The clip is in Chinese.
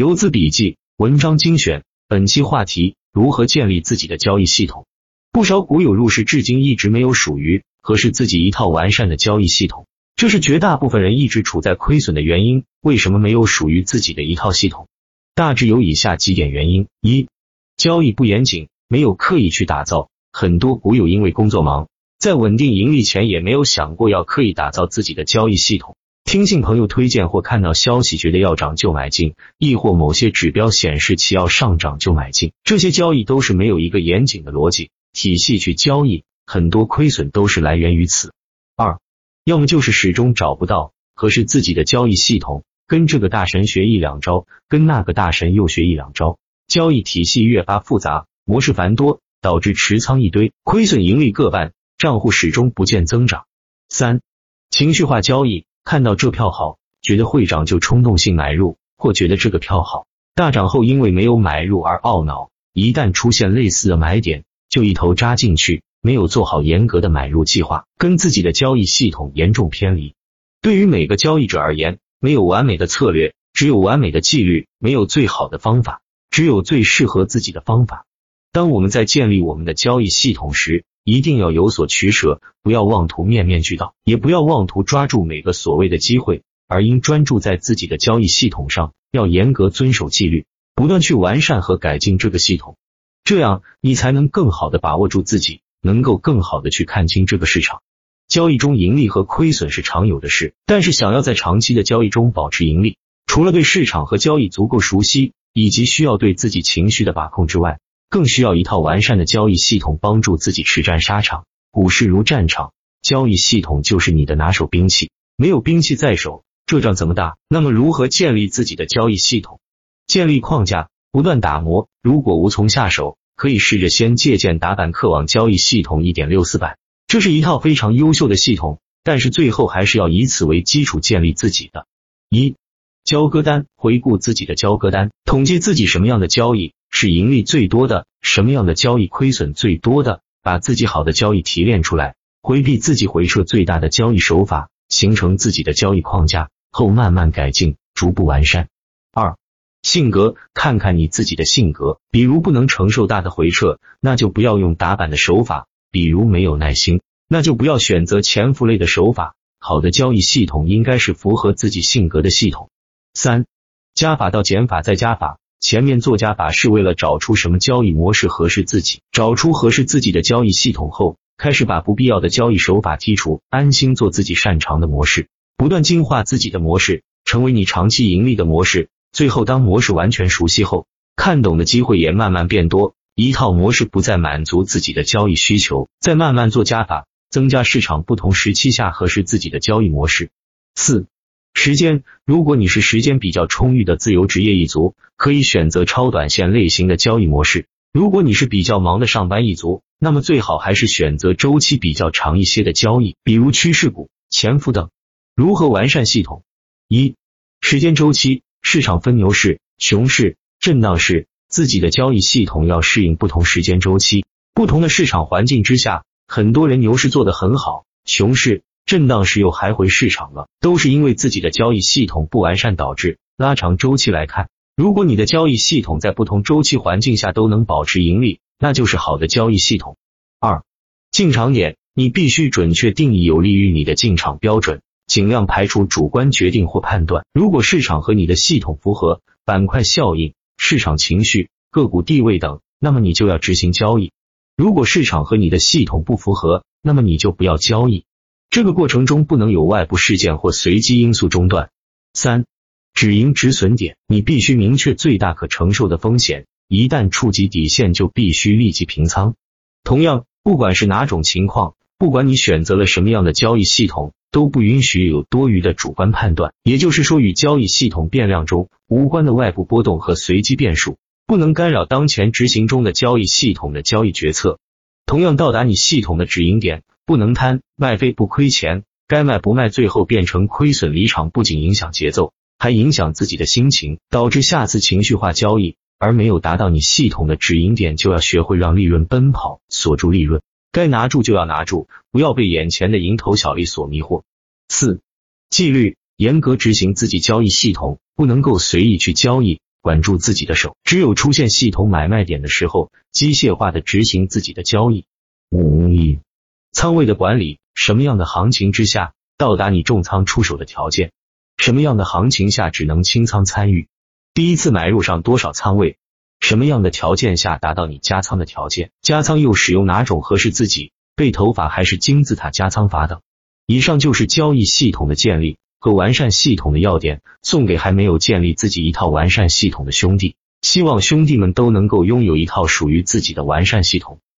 游资笔记，文章精选。本期话题：如何建立自己的交易系统？不少股友入市至今一直没有属于合适自己一套完善的交易系统，这是绝大部分人一直处在亏损的原因。为什么没有属于自己的一套系统？大致有以下几点原因：一、交易不严谨，没有刻意去打造。很多股友因为工作忙，在稳定盈利前也没有想过要刻意打造自己的交易系统。听信朋友推荐或看到消息觉得要涨就买进，亦或某些指标显示其要上涨就买进，这些交易都是没有一个严谨的逻辑体系去交易，很多亏损都是来源于此。二，要么就是始终找不到合适自己的交易系统，跟这个大神学一两招，跟那个大神又学一两招，交易体系越发复杂，模式繁多，导致持仓一堆，亏损盈利各半，账户始终不见增长。三，情绪化交易。看到这票好，觉得会涨就冲动性买入，或觉得这个票好，大涨后因为没有买入而懊恼。一旦出现类似的买点，就一头扎进去，没有做好严格的买入计划，跟自己的交易系统严重偏离。对于每个交易者而言，没有完美的策略，只有完美的纪律；没有最好的方法，只有最适合自己的方法。当我们在建立我们的交易系统时，一定要有所取舍，不要妄图面面俱到，也不要妄图抓住每个所谓的机会，而应专注在自己的交易系统上，要严格遵守纪律，不断去完善和改进这个系统，这样你才能更好的把握住自己，能够更好的去看清这个市场。交易中盈利和亏损是常有的事，但是想要在长期的交易中保持盈利，除了对市场和交易足够熟悉，以及需要对自己情绪的把控之外，更需要一套完善的交易系统，帮助自己实战沙场。股市如战场，交易系统就是你的拿手兵器。没有兵器在手，这仗怎么打？那么如何建立自己的交易系统？建立框架，不断打磨。如果无从下手，可以试着先借鉴打板客网交易系统一点六四版，这是一套非常优秀的系统。但是最后还是要以此为基础建立自己的。一交割单，回顾自己的交割单，统计自己什么样的交易。是盈利最多的，什么样的交易亏损最多的？把自己好的交易提炼出来，回避自己回撤最大的交易手法，形成自己的交易框架后，慢慢改进，逐步完善。二、性格，看看你自己的性格，比如不能承受大的回撤，那就不要用打板的手法；比如没有耐心，那就不要选择潜伏类的手法。好的交易系统应该是符合自己性格的系统。三、加法到减法再加法。前面做加法是为了找出什么交易模式合适自己，找出合适自己的交易系统后，开始把不必要的交易手法剔除，安心做自己擅长的模式，不断进化自己的模式，成为你长期盈利的模式。最后，当模式完全熟悉后，看懂的机会也慢慢变多，一套模式不再满足自己的交易需求，再慢慢做加法，增加市场不同时期下合适自己的交易模式。四。时间，如果你是时间比较充裕的自由职业一族，可以选择超短线类型的交易模式；如果你是比较忙的上班一族，那么最好还是选择周期比较长一些的交易，比如趋势股、潜伏等。如何完善系统？一、时间周期，市场分牛市、熊市、震荡市，自己的交易系统要适应不同时间周期、不同的市场环境之下。很多人牛市做得很好，熊市。震荡时又还回市场了，都是因为自己的交易系统不完善导致。拉长周期来看，如果你的交易系统在不同周期环境下都能保持盈利，那就是好的交易系统。二、进场点，你必须准确定义有利于你的进场标准，尽量排除主观决定或判断。如果市场和你的系统符合，板块效应、市场情绪、个股地位等，那么你就要执行交易；如果市场和你的系统不符合，那么你就不要交易。这个过程中不能有外部事件或随机因素中断。三、止盈止损点，你必须明确最大可承受的风险，一旦触及底线就必须立即平仓。同样，不管是哪种情况，不管你选择了什么样的交易系统，都不允许有多余的主观判断，也就是说，与交易系统变量中无关的外部波动和随机变数，不能干扰当前执行中的交易系统的交易决策。同样，到达你系统的止盈点。不能贪卖飞不亏钱，该卖不卖，最后变成亏损离场，不仅影响节奏，还影响自己的心情，导致下次情绪化交易，而没有达到你系统的止盈点，就要学会让利润奔跑，锁住利润，该拿住就要拿住，不要被眼前的蝇头小利所迷惑。四纪律，严格执行自己交易系统，不能够随意去交易，管住自己的手，只有出现系统买卖点的时候，机械化的执行自己的交易。五一仓位的管理，什么样的行情之下到达你重仓出手的条件？什么样的行情下只能清仓参与？第一次买入上多少仓位？什么样的条件下达到你加仓的条件？加仓又使用哪种合适自己背投法还是金字塔加仓法等？以上就是交易系统的建立。和完善系统的要点，送给还没有建立自己一套完善系统的兄弟。希望兄弟们都能够拥有一套属于自己的完善系统。